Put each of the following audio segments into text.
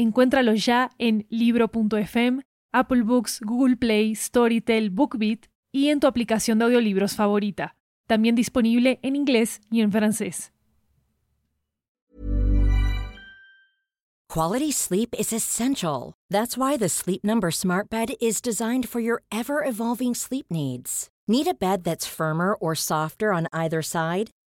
Encuéntralo ya en libro.fm, Apple Books, Google Play, Storytel, BookBeat y en tu aplicación de audiolibros favorita. También disponible en inglés y en francés. Quality sleep is essential. That's why the Sleep Number Smart Bed is designed for your ever evolving sleep needs. Need a bed that's firmer or softer on either side?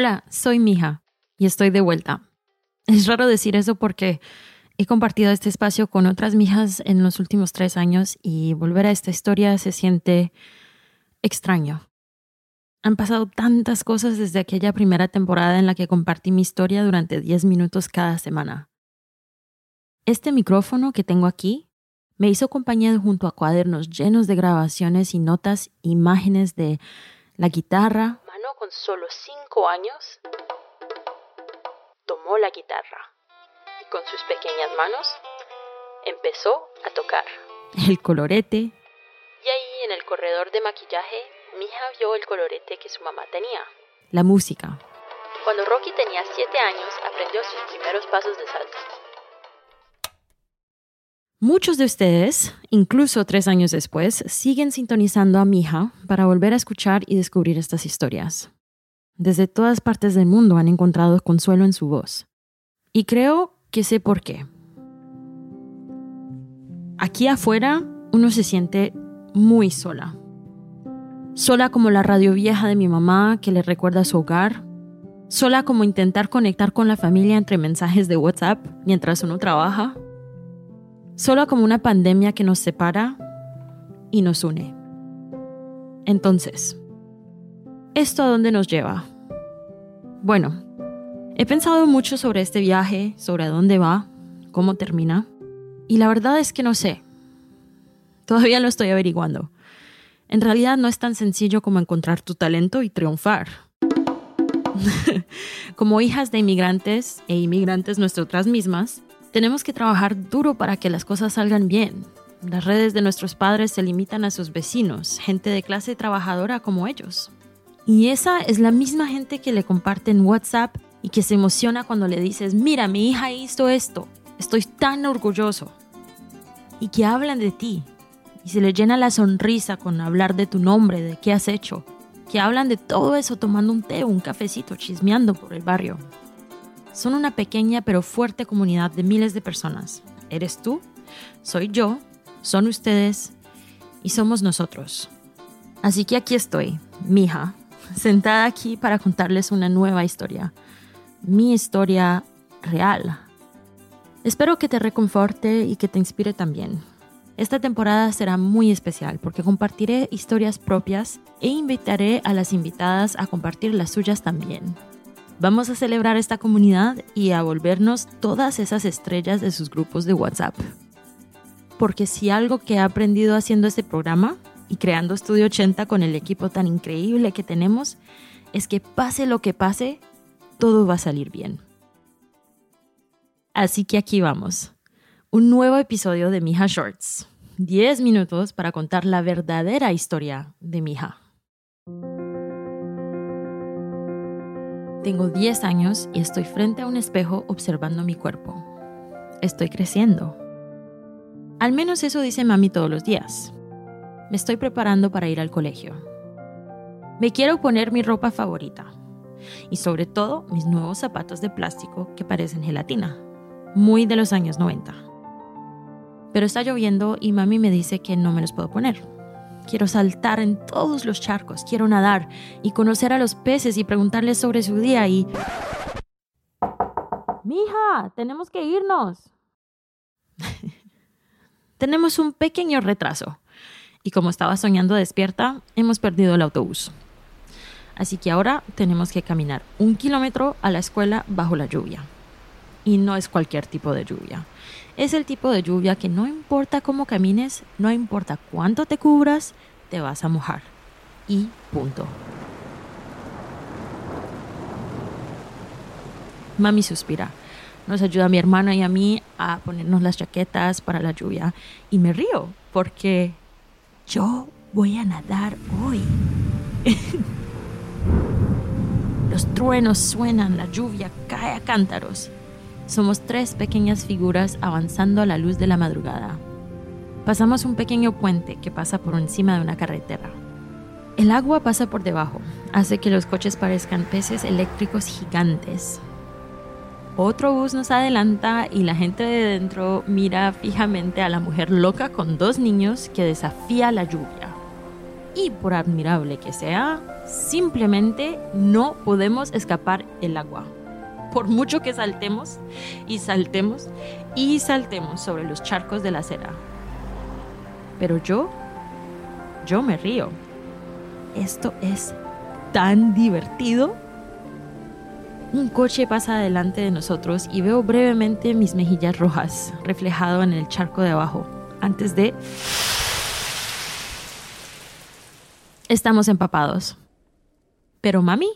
Hola, soy Mija y estoy de vuelta. Es raro decir eso porque he compartido este espacio con otras mijas en los últimos tres años y volver a esta historia se siente extraño. Han pasado tantas cosas desde aquella primera temporada en la que compartí mi historia durante 10 minutos cada semana. Este micrófono que tengo aquí me hizo compañía junto a cuadernos llenos de grabaciones y notas, imágenes de la guitarra, con solo cinco años, tomó la guitarra y con sus pequeñas manos empezó a tocar. El colorete. Y ahí en el corredor de maquillaje, Mija vio el colorete que su mamá tenía. La música. Cuando Rocky tenía siete años, aprendió sus primeros pasos de salsa. Muchos de ustedes, incluso tres años después, siguen sintonizando a mi hija para volver a escuchar y descubrir estas historias. Desde todas partes del mundo han encontrado consuelo en su voz. Y creo que sé por qué. Aquí afuera uno se siente muy sola. Sola como la radio vieja de mi mamá que le recuerda su hogar. Sola como intentar conectar con la familia entre mensajes de WhatsApp mientras uno trabaja solo como una pandemia que nos separa y nos une. Entonces, ¿esto a dónde nos lleva? Bueno, he pensado mucho sobre este viaje, sobre a dónde va, cómo termina, y la verdad es que no sé. Todavía lo estoy averiguando. En realidad no es tan sencillo como encontrar tu talento y triunfar. como hijas de inmigrantes e inmigrantes nuestras mismas, tenemos que trabajar duro para que las cosas salgan bien. Las redes de nuestros padres se limitan a sus vecinos, gente de clase trabajadora como ellos. Y esa es la misma gente que le comparten WhatsApp y que se emociona cuando le dices, mira, mi hija hizo esto, estoy tan orgulloso. Y que hablan de ti. Y se le llena la sonrisa con hablar de tu nombre, de qué has hecho. Que hablan de todo eso tomando un té o un cafecito, chismeando por el barrio son una pequeña pero fuerte comunidad de miles de personas. Eres tú, soy yo, son ustedes y somos nosotros. Así que aquí estoy, mija, sentada aquí para contarles una nueva historia. Mi historia real. Espero que te reconforte y que te inspire también. Esta temporada será muy especial porque compartiré historias propias e invitaré a las invitadas a compartir las suyas también. Vamos a celebrar esta comunidad y a volvernos todas esas estrellas de sus grupos de WhatsApp. Porque si algo que he aprendido haciendo este programa y creando Estudio 80 con el equipo tan increíble que tenemos, es que pase lo que pase, todo va a salir bien. Así que aquí vamos. Un nuevo episodio de Mija Shorts. 10 minutos para contar la verdadera historia de Mija. Tengo 10 años y estoy frente a un espejo observando mi cuerpo. Estoy creciendo. Al menos eso dice mami todos los días. Me estoy preparando para ir al colegio. Me quiero poner mi ropa favorita y sobre todo mis nuevos zapatos de plástico que parecen gelatina, muy de los años 90. Pero está lloviendo y mami me dice que no me los puedo poner. Quiero saltar en todos los charcos, quiero nadar y conocer a los peces y preguntarles sobre su día y... Mija, tenemos que irnos. tenemos un pequeño retraso y como estaba soñando despierta, hemos perdido el autobús. Así que ahora tenemos que caminar un kilómetro a la escuela bajo la lluvia. Y no es cualquier tipo de lluvia. Es el tipo de lluvia que no importa cómo camines, no importa cuánto te cubras, te vas a mojar. Y punto. Mami suspira. Nos ayuda mi hermana y a mí a ponernos las chaquetas para la lluvia. Y me río porque yo voy a nadar hoy. Los truenos suenan, la lluvia cae a cántaros. Somos tres pequeñas figuras avanzando a la luz de la madrugada. Pasamos un pequeño puente que pasa por encima de una carretera. El agua pasa por debajo, hace que los coches parezcan peces eléctricos gigantes. Otro bus nos adelanta y la gente de dentro mira fijamente a la mujer loca con dos niños que desafía la lluvia. Y por admirable que sea, simplemente no podemos escapar el agua. Por mucho que saltemos y saltemos y saltemos sobre los charcos de la acera. Pero yo, yo me río. Esto es tan divertido. Un coche pasa delante de nosotros y veo brevemente mis mejillas rojas reflejado en el charco de abajo, antes de... Estamos empapados. Pero mami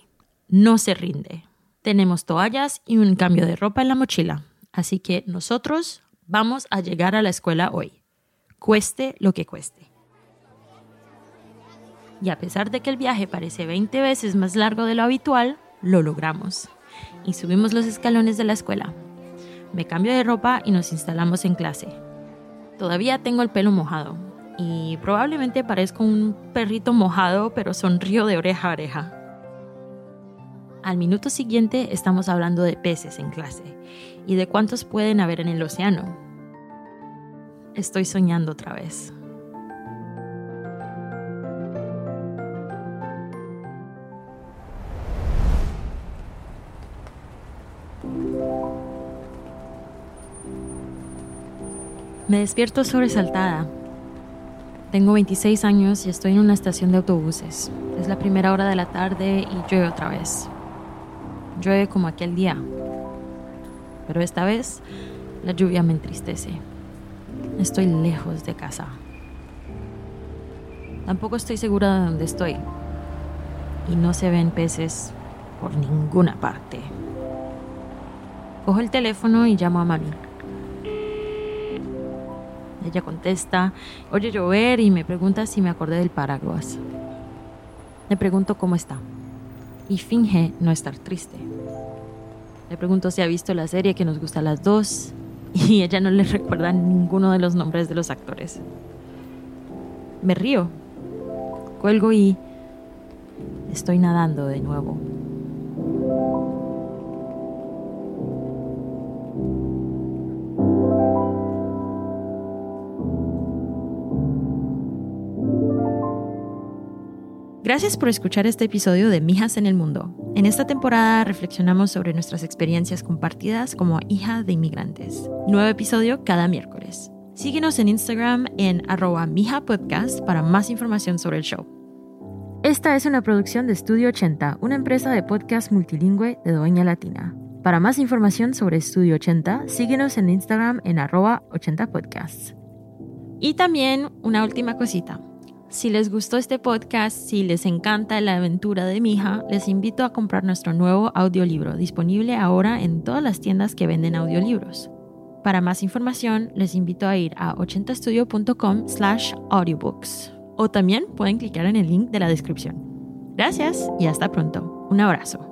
no se rinde. Tenemos toallas y un cambio de ropa en la mochila, así que nosotros vamos a llegar a la escuela hoy, cueste lo que cueste. Y a pesar de que el viaje parece 20 veces más largo de lo habitual, lo logramos. Y subimos los escalones de la escuela. Me cambio de ropa y nos instalamos en clase. Todavía tengo el pelo mojado y probablemente parezco un perrito mojado, pero sonrío de oreja a oreja. Al minuto siguiente estamos hablando de peces en clase y de cuántos pueden haber en el océano. Estoy soñando otra vez. Me despierto sobresaltada. Tengo 26 años y estoy en una estación de autobuses. Es la primera hora de la tarde y llueve otra vez. Llueve como aquel día. Pero esta vez la lluvia me entristece. Estoy lejos de casa. Tampoco estoy segura de dónde estoy. Y no se ven peces por ninguna parte. Cojo el teléfono y llamo a mami. Ella contesta, oye llover y me pregunta si me acordé del paraguas. Le pregunto cómo está y finge no estar triste. Le pregunto si ha visto la serie que nos gusta a las dos y ella no le recuerda ninguno de los nombres de los actores. Me río, cuelgo y estoy nadando de nuevo. Gracias por escuchar este episodio de Mijas en el Mundo. En esta temporada reflexionamos sobre nuestras experiencias compartidas como hija de inmigrantes. Nuevo episodio cada miércoles. Síguenos en Instagram en arroba mijapodcast para más información sobre el show. Esta es una producción de Estudio 80, una empresa de podcast multilingüe de Doña Latina. Para más información sobre Estudio 80, síguenos en Instagram en arroba 80podcasts. Y también una última cosita. Si les gustó este podcast, si les encanta la aventura de mi hija, les invito a comprar nuestro nuevo audiolibro, disponible ahora en todas las tiendas que venden audiolibros. Para más información, les invito a ir a 80estudio.com slash audiobooks o también pueden clicar en el link de la descripción. Gracias y hasta pronto. Un abrazo.